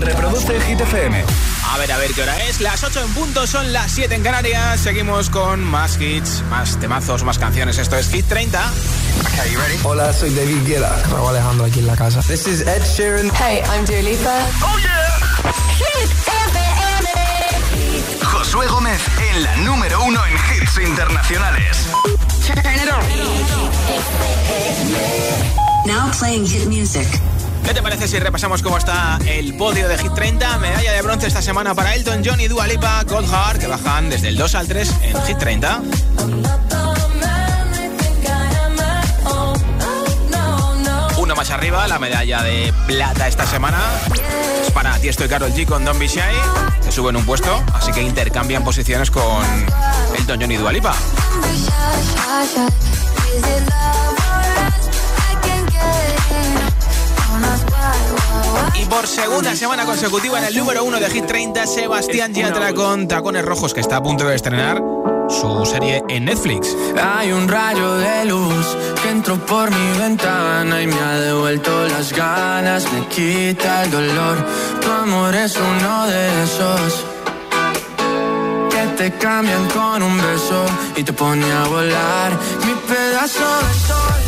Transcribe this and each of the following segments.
Reproduce Hit FM. A ver, a ver qué hora es. Las 8 en punto, son las 7 en Canarias. Seguimos con más hits, más temazos, más canciones. Esto es Hit 30. Okay, you ready? Hola, soy David Guetta. Raúl Alejandro aquí en la casa. This is Ed Sheeran. Hey, I'm Dua Lipa. ¡Oh, yeah! Hit FM. Josué Gómez en la número uno en hits internacionales. Turn it on. Now playing hit music. ¿Qué te parece si repasamos cómo está el podio de Hit 30? Medalla de bronce esta semana para Elton John y Dua Lipa, Heart, que bajan desde el 2 al 3 en Hit 30. Uno más arriba, la medalla de plata esta semana es para Tiesto y Carol G con Don't Be Shy. Se suben un puesto, así que intercambian posiciones con Elton John y Dua. Y por segunda semana consecutiva en el número uno de Hit 30, Sebastián Yatra con Tacones Rojos, que está a punto de estrenar su serie en Netflix. Hay un rayo de luz que entró por mi ventana y me ha devuelto las ganas, me quita el dolor. Tu amor es uno de esos que te cambian con un beso y te pone a volar. Mi pedazo de sol,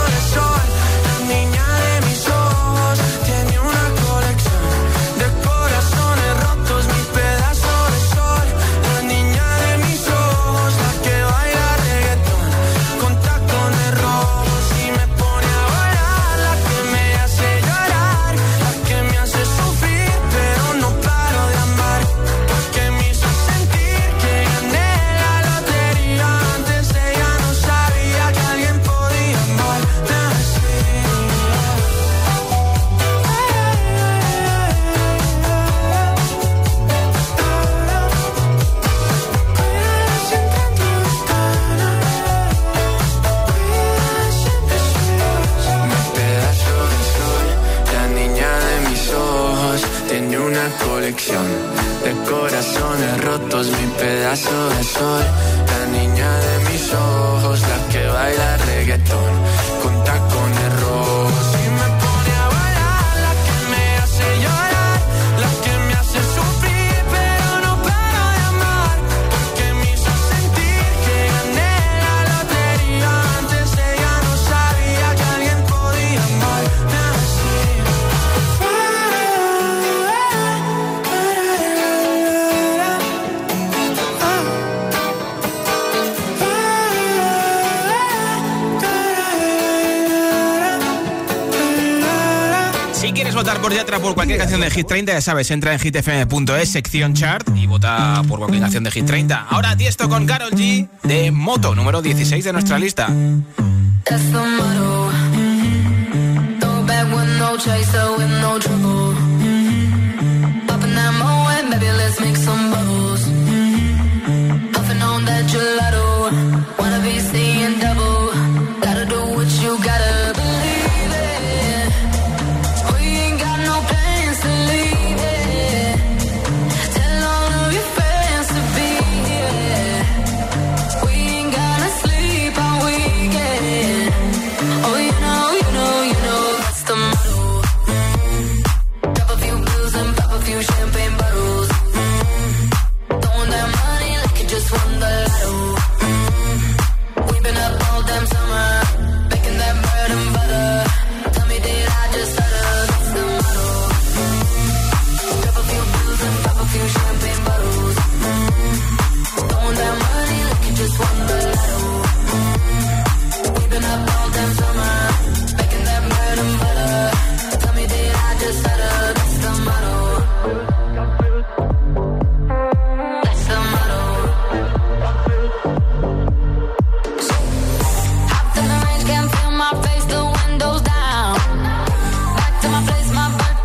de corazones rotos. Mi pedazo de sol, la niña de mis ojos, la que baila reggaetón por Yatra por cualquier canción de Hit 30, ya sabes, entra en hitfm.es, sección chart y vota por cualquier canción de Hit 30. Ahora Tiesto con Carol G de Moto, número 16 de nuestra lista.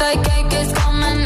like cake is coming.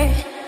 hurt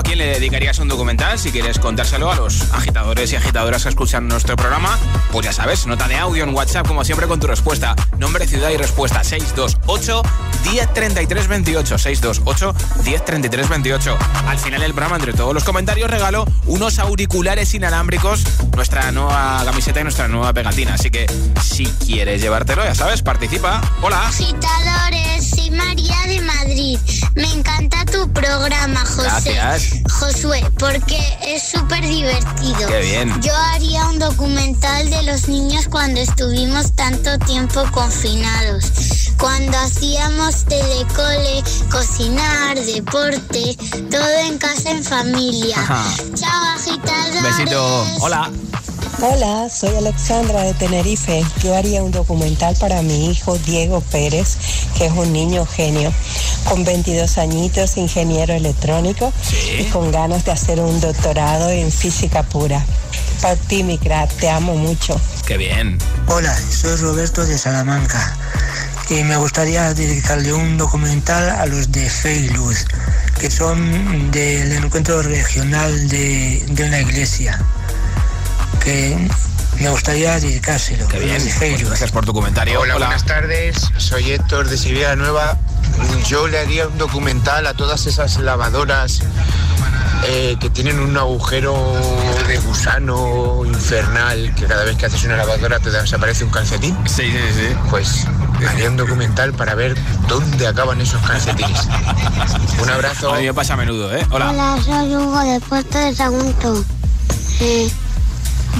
¿A quién le dedicarías un documental? Si quieres contárselo a los agitadores y agitadoras que escuchan nuestro programa, pues ya sabes, nota de audio en WhatsApp, como siempre, con tu respuesta. Nombre, ciudad y respuesta 628 103328 628 103328 Al final del programa, entre todos los comentarios, regalo unos auriculares inalámbricos, nuestra nueva camiseta y nuestra nueva pegatina. Así que si quieres llevártelo, ya sabes, participa. Hola. Agitadores. María de Madrid. Me encanta tu programa, José. Gracias. Josué, porque es súper divertido. Qué bien. Yo haría un documental de los niños cuando estuvimos tanto tiempo confinados. Cuando hacíamos telecole, cocinar, deporte, todo en casa en familia. Chao, agitadores. Besito. Hola. Hola, soy Alexandra de Tenerife. Yo haría un documental para mi hijo Diego Pérez es un niño genio, con 22 añitos, ingeniero electrónico y con ganas de hacer un doctorado en física pura. Para ti, Micra, te amo mucho. Qué bien. Hola, soy Roberto de Salamanca y me gustaría dedicarle un documental a los de Fe y que son del encuentro regional de, de una iglesia, que me gustaría dedicárselo. Qué bien. Pues gracias por tu comentario. Hola, buenas tardes. Soy Héctor de Sibera Nueva. Yo le haría un documental a todas esas lavadoras eh, que tienen un agujero de gusano infernal que cada vez que haces una lavadora te desaparece un calcetín. Sí, sí, sí. Pues haría un documental para ver dónde acaban esos calcetines. un abrazo. Pasa menudo, ¿eh? Hola. Hola, soy Hugo de Puerto de Sagunto. Eh,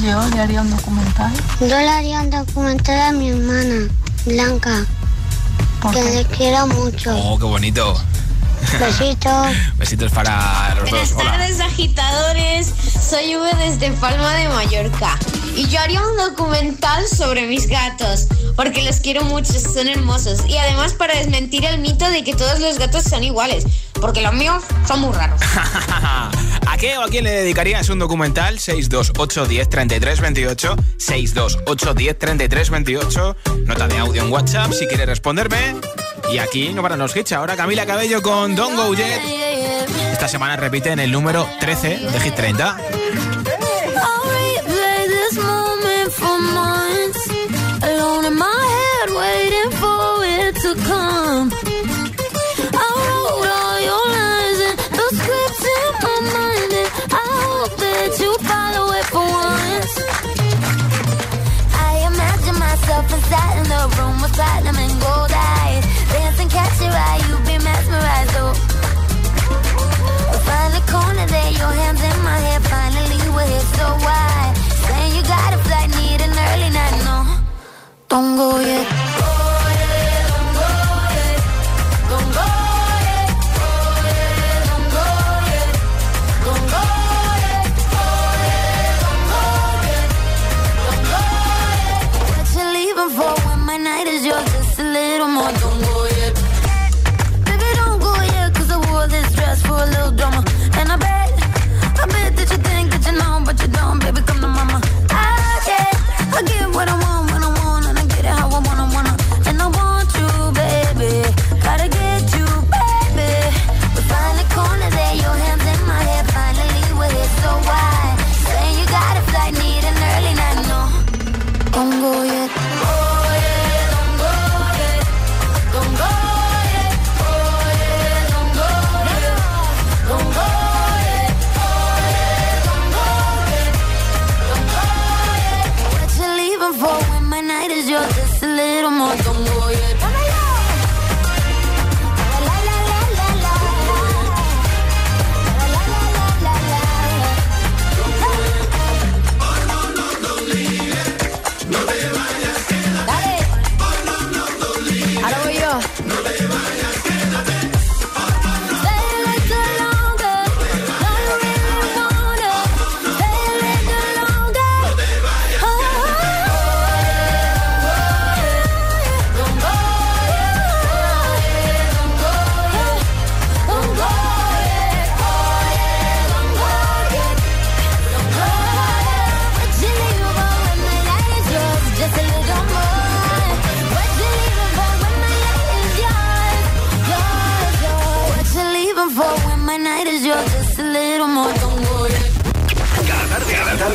yo le haría un documental. yo le haría un documental a mi hermana, Blanca, que le quiero mucho. Oh, qué bonito. Besitos. Besitos para los Buenas dos. Hola. tardes, agitadores. Soy V desde Palma de Mallorca. Y yo haría un documental sobre mis gatos, porque los quiero mucho, son hermosos. Y además para desmentir el mito de que todos los gatos son iguales, porque los míos son muy raros. ¿A qué o a quién le dedicarías un documental? 628 10 33 28 628 10 33 28 Nota de audio en WhatsApp si quieres responderme. Y aquí no para los hits. Ahora Camila Cabello con Don't Go Yet. Esta semana repite en el número 13 de Hit 30. The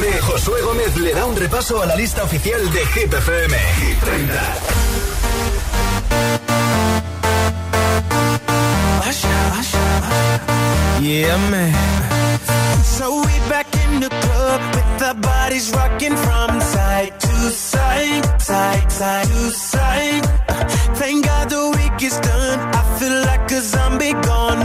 tarde, Josué Gómez le da un repaso a la lista oficial de Hit FM. Hit 30. Yeah, man. So we back in the club with our bodies rocking from side to side, side, side to side. Thank God the week is done. I feel like a zombie gone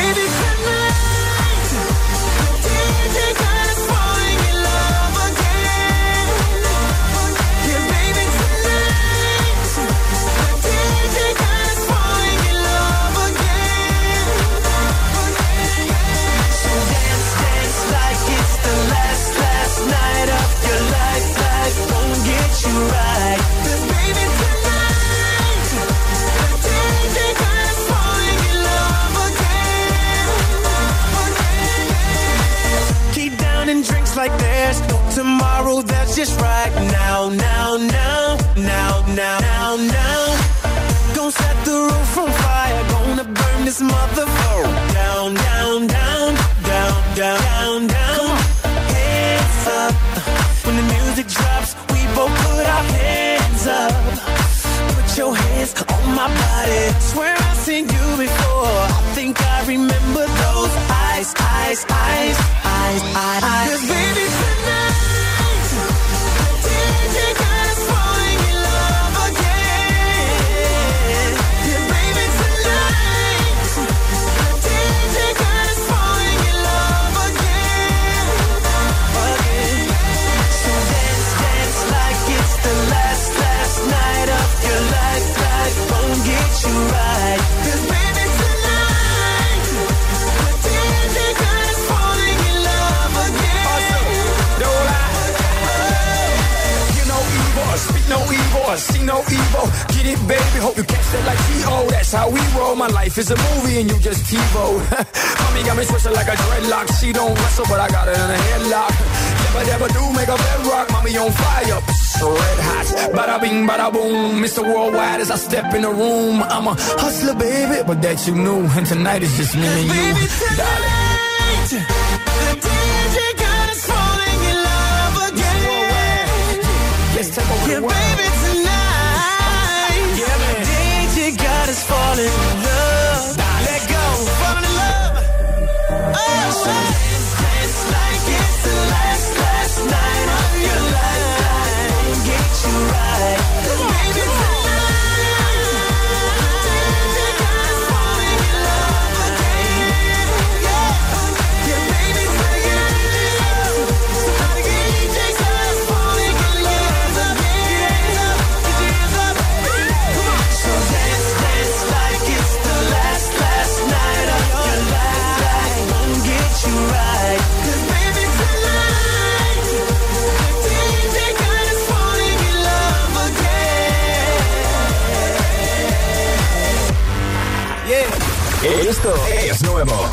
tomorrow. That's just right now, now, now, now, now, now, now. Gonna set the roof on fire. Gonna burn this mother. Down, down, down, down, down, down. Hands up. When the music drops, we both put our hands up. Put your hands on my body. Swear I've seen you before. I think I remember those eyes, eyes, eyes, eyes, eyes. eyes. Cause baby evil, see no evil. Get it, baby, hope you catch that like T.O. That's how we roll. My life is a movie and you just TiVo. Mommy got me twisted like a dreadlock. She don't wrestle, but I got her in a headlock. Never, never do make a bedrock. Mommy on fire, red hot. Bada bing, bada boom. Mr. Worldwide as I step in the room. I'm a hustler, baby, but that you knew. And tonight is just me and you, darling. The DJ falling in love again. Let's take over the world. it Esto es nuevo.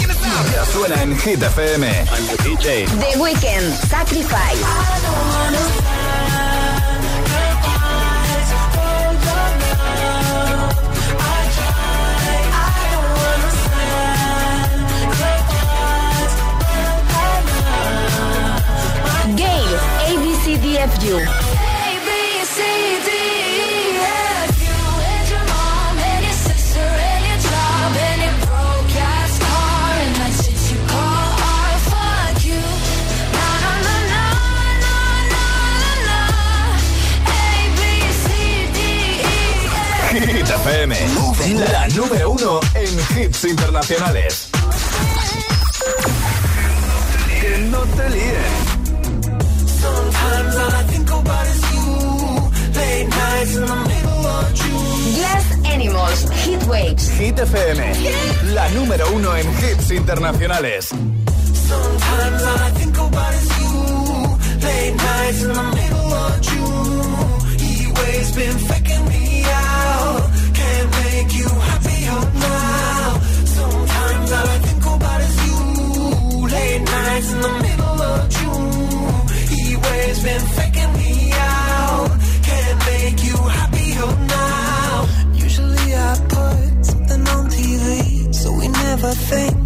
Ya suena en Hit FM. DJ. The Weeknd, Sacrifice. Gale, ABCDFU. FM. La número uno en hits internacionales. Que no te líen. Glass Animals, Hit Waves. Hit FM. La número uno en hits internacionales. Sometimes all I think about is you. Late nights in the middle of June. He waves been nights in the middle of June. He waves been faking me out. Can't make you happier oh, now. Usually I put something on TV, so we never think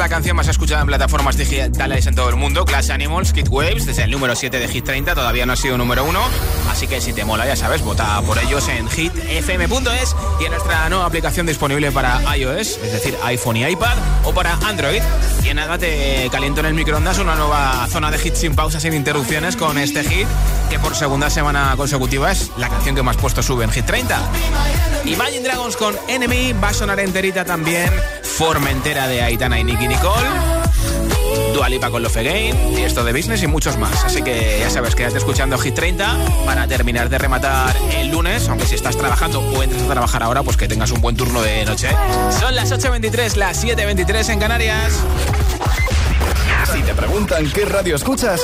la canción más escuchada en plataformas digitales en todo el mundo, Class Animals, Kid Waves, desde el número 7 de Hit 30, todavía no ha sido número 1, así que si te mola, ya sabes, vota por ellos en hitfm.es y en nuestra nueva aplicación disponible para iOS, es decir, iPhone y iPad, o para Android. Y en nada te caliento en el microondas una nueva zona de hits sin pausas, sin interrupciones con este hit, que por segunda semana consecutiva es la canción que más puesto sube en Hit 30. Imagine Dragons con Enemy va a sonar enterita también. Formentera de Aitana y Nicky Nicole. Dualipa con Love Again, y esto de Business y muchos más. Así que ya sabes, quédate escuchando Hit 30 para terminar de rematar el lunes, aunque si estás trabajando o entras a trabajar ahora, pues que tengas un buen turno de noche. Son las 8.23, las 7.23 en Canarias. Si te preguntan qué radio escuchas,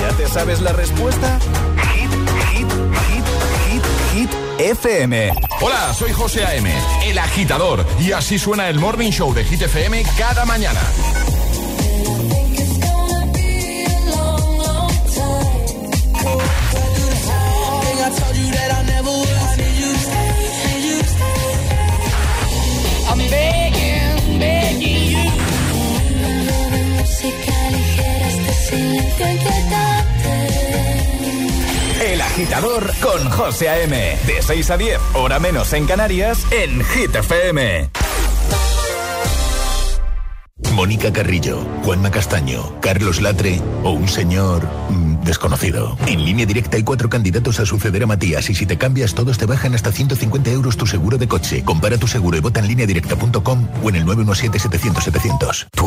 ¿ya te sabes la respuesta? Hit, hit, hit, hit, hit, FM. Hola, soy José A.M., el agitador, y así suena el Morning Show de Hit FM cada mañana. El agitador con José A.M. De 6 a 10, hora menos en Canarias, en Hit FM. Mónica Carrillo, Juanma Castaño, Carlos Latre o un señor mm, desconocido. En línea directa hay cuatro candidatos a suceder a Matías y si te cambias todos te bajan hasta 150 euros tu seguro de coche. Compara tu seguro y vota en línea directa.com o en el 917-700-700. Tu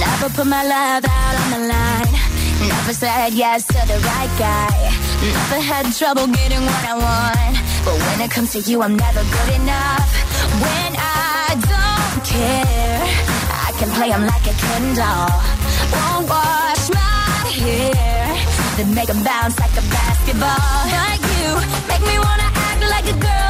Never put my love out on the line. Never said yes to the right guy. Never had trouble getting what I want. But when it comes to you, I'm never good enough. When I don't care, I can play 'em like a Ken doll. Won't wash my hair, then make 'em bounce like a basketball. Like you, make me wanna act like a girl.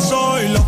Soy loco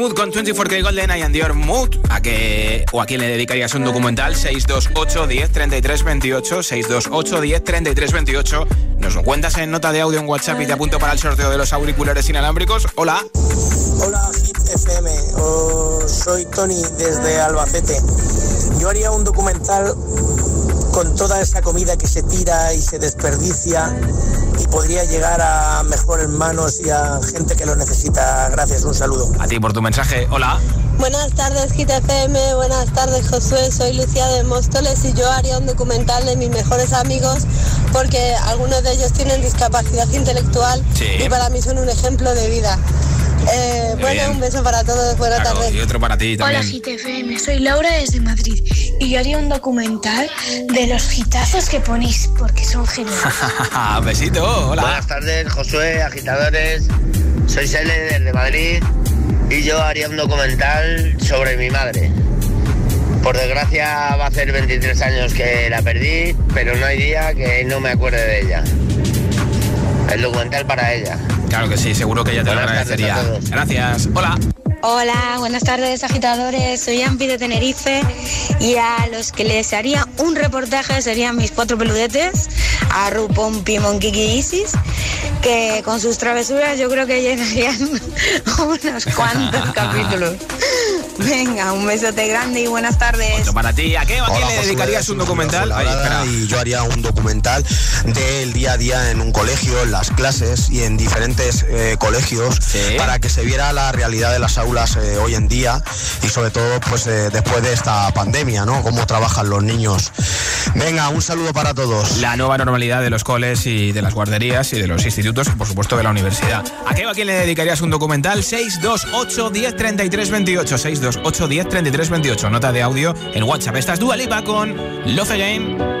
mood con 24K Golden I and Your Mood. ¿A qué o a quién le dedicarías un documental? 628 10 33 28 628 10 33 28. Nos lo cuentas en nota de audio en WhatsApp y te apunto para el sorteo de los auriculares inalámbricos. Hola. Hola, Hit FM. soy Tony desde Albacete. Yo haría un documental con toda esa comida que se tira y se desperdicia y podría llegar a mejores manos y a gente que lo necesita. Gracias, un saludo. A ti por tu mensaje. Hola. Buenas tardes, GTFM. Buenas tardes, Josué. Soy Lucía de Móstoles y yo haría un documental de mis mejores amigos porque algunos de ellos tienen discapacidad intelectual y para mí son un ejemplo de vida. Eh, bueno, un beso para todos, buena tarde. Y otro para ti también. Hola GTFM, soy Laura desde Madrid y yo haría un documental de los hitazos que ponéis porque son geniales. Besito, hola. Buenas tardes, Josué, agitadores. Soy Sele desde Madrid y yo haría un documental sobre mi madre. Por desgracia va a ser 23 años que la perdí, pero no hay día que no me acuerde de ella. El documental para ella. Claro que sí, seguro que ella te lo agradecería. Gracias. Hola. Hola, buenas tardes agitadores, soy Ampi de Tenerife y a los que les haría un reportaje serían mis cuatro peludetes, a Rupon, Pimon, Kiki y Isis, que con sus travesuras yo creo que llenarían unos cuantos capítulos. Venga, un besote grande y buenas tardes. para ti, ¿a qué, le dedicarías un documental? y yo haría un documental del día a día en un colegio, en las clases y en diferentes eh, colegios para que se viera la realidad de las aulas eh, hoy en día y sobre todo pues eh, después de esta pandemia, ¿no? Cómo trabajan los niños. Venga, un saludo para todos. La nueva normalidad de los coles y de las guarderías y de los institutos y por supuesto de la universidad. ¿A qué, a quién le dedicarías un documental? 628 10 33 28 628 10 33 28. Nota de audio en WhatsApp. Estás Dua Lipa con Love heartbeat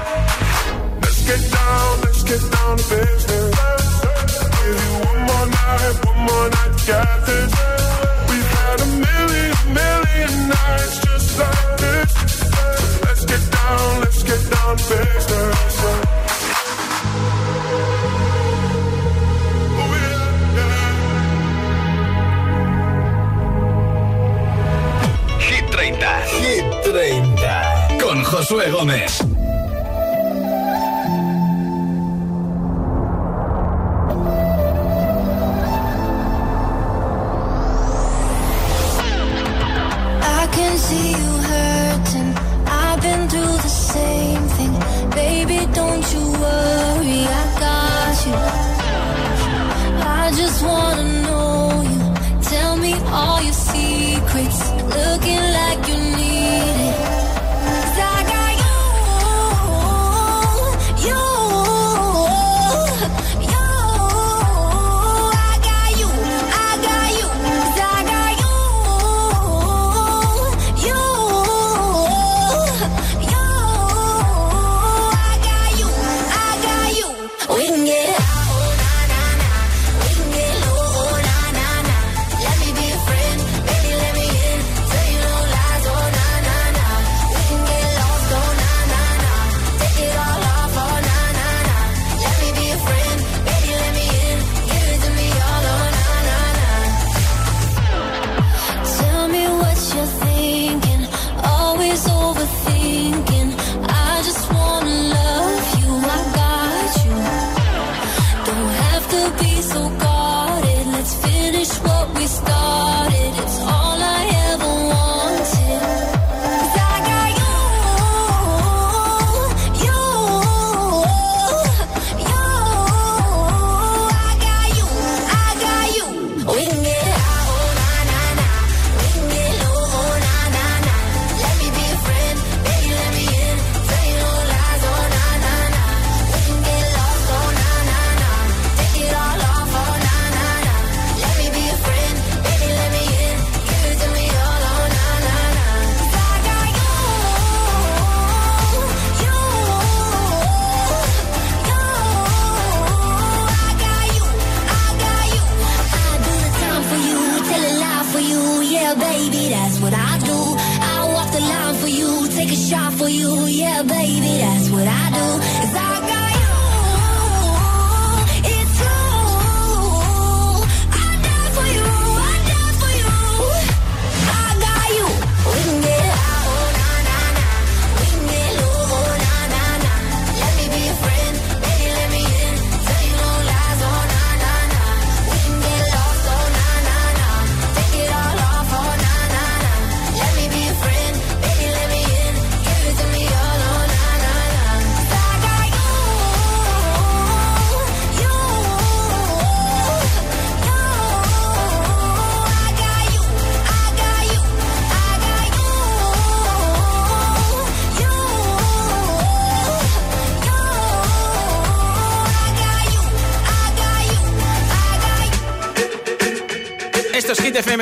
get down, let's get down to business. Give you one more night, one more night get this. We've had a million, million nights just like this. Let's get down, let's get down to business. Hit 30. Hit 30. Con Josué Gómez.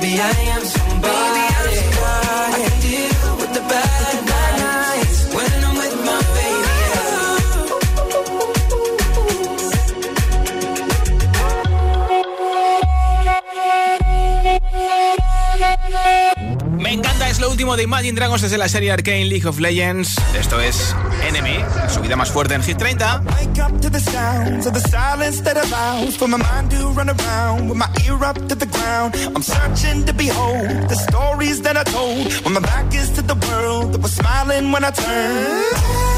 maybe I am último de Imagine Dragons desde la serie Arcane League of Legends. Esto es Enemy, su vida más fuerte en Hit 30. Wake up to the sounds of the silence that allows for my mind to run around with my ear up to the ground. I'm searching to behold the stories that I told when my back is to the world that was smiling when I turned.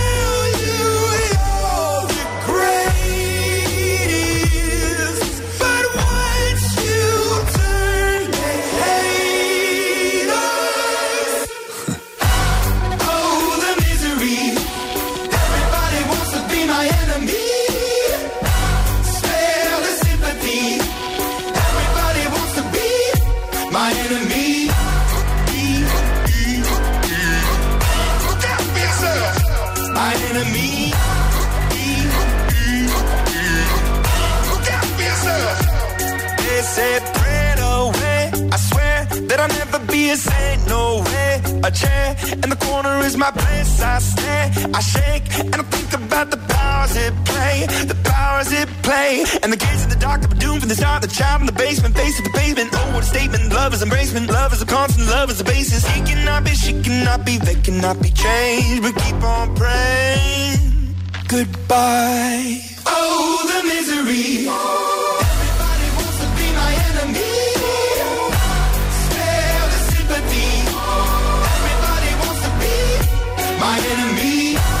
Corner is my place. I stare, I shake, and I think about the powers it play, the powers it play. And the kids in the dark were doomed from the start. The child in the basement, face of the pavement. Oh, what a statement! Love is embracement, love is a constant, love is a basis. He cannot be, she cannot be, they cannot be changed. But keep on praying. Goodbye. Oh, the misery. My enemy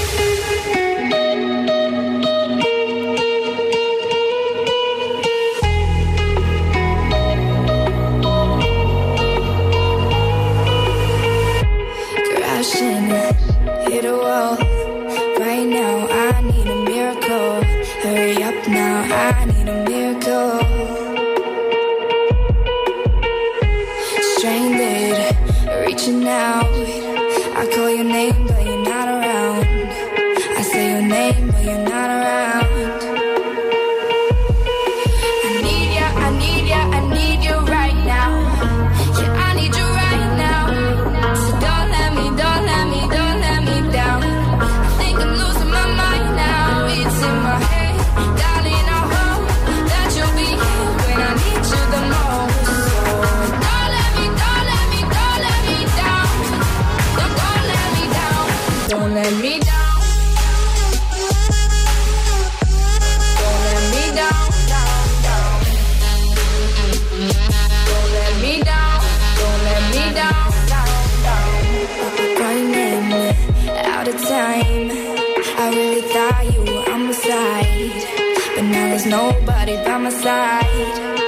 nobody by my side.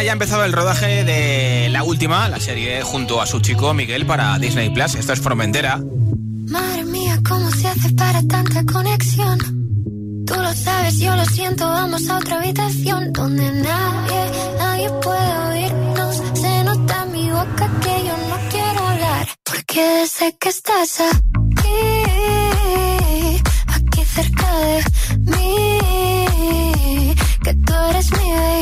semana ya ha empezado el rodaje de la última, la serie junto a su chico Miguel para Disney Plus. Esto es Formentera. Madre mía, ¿cómo se hace para tanta conexión? Tú lo sabes, yo lo siento, vamos a otra habitación donde nadie, nadie puede oírnos. Se nota en mi boca que yo no quiero hablar, porque sé que estás aquí, aquí cerca de mí, que tú eres mi baby.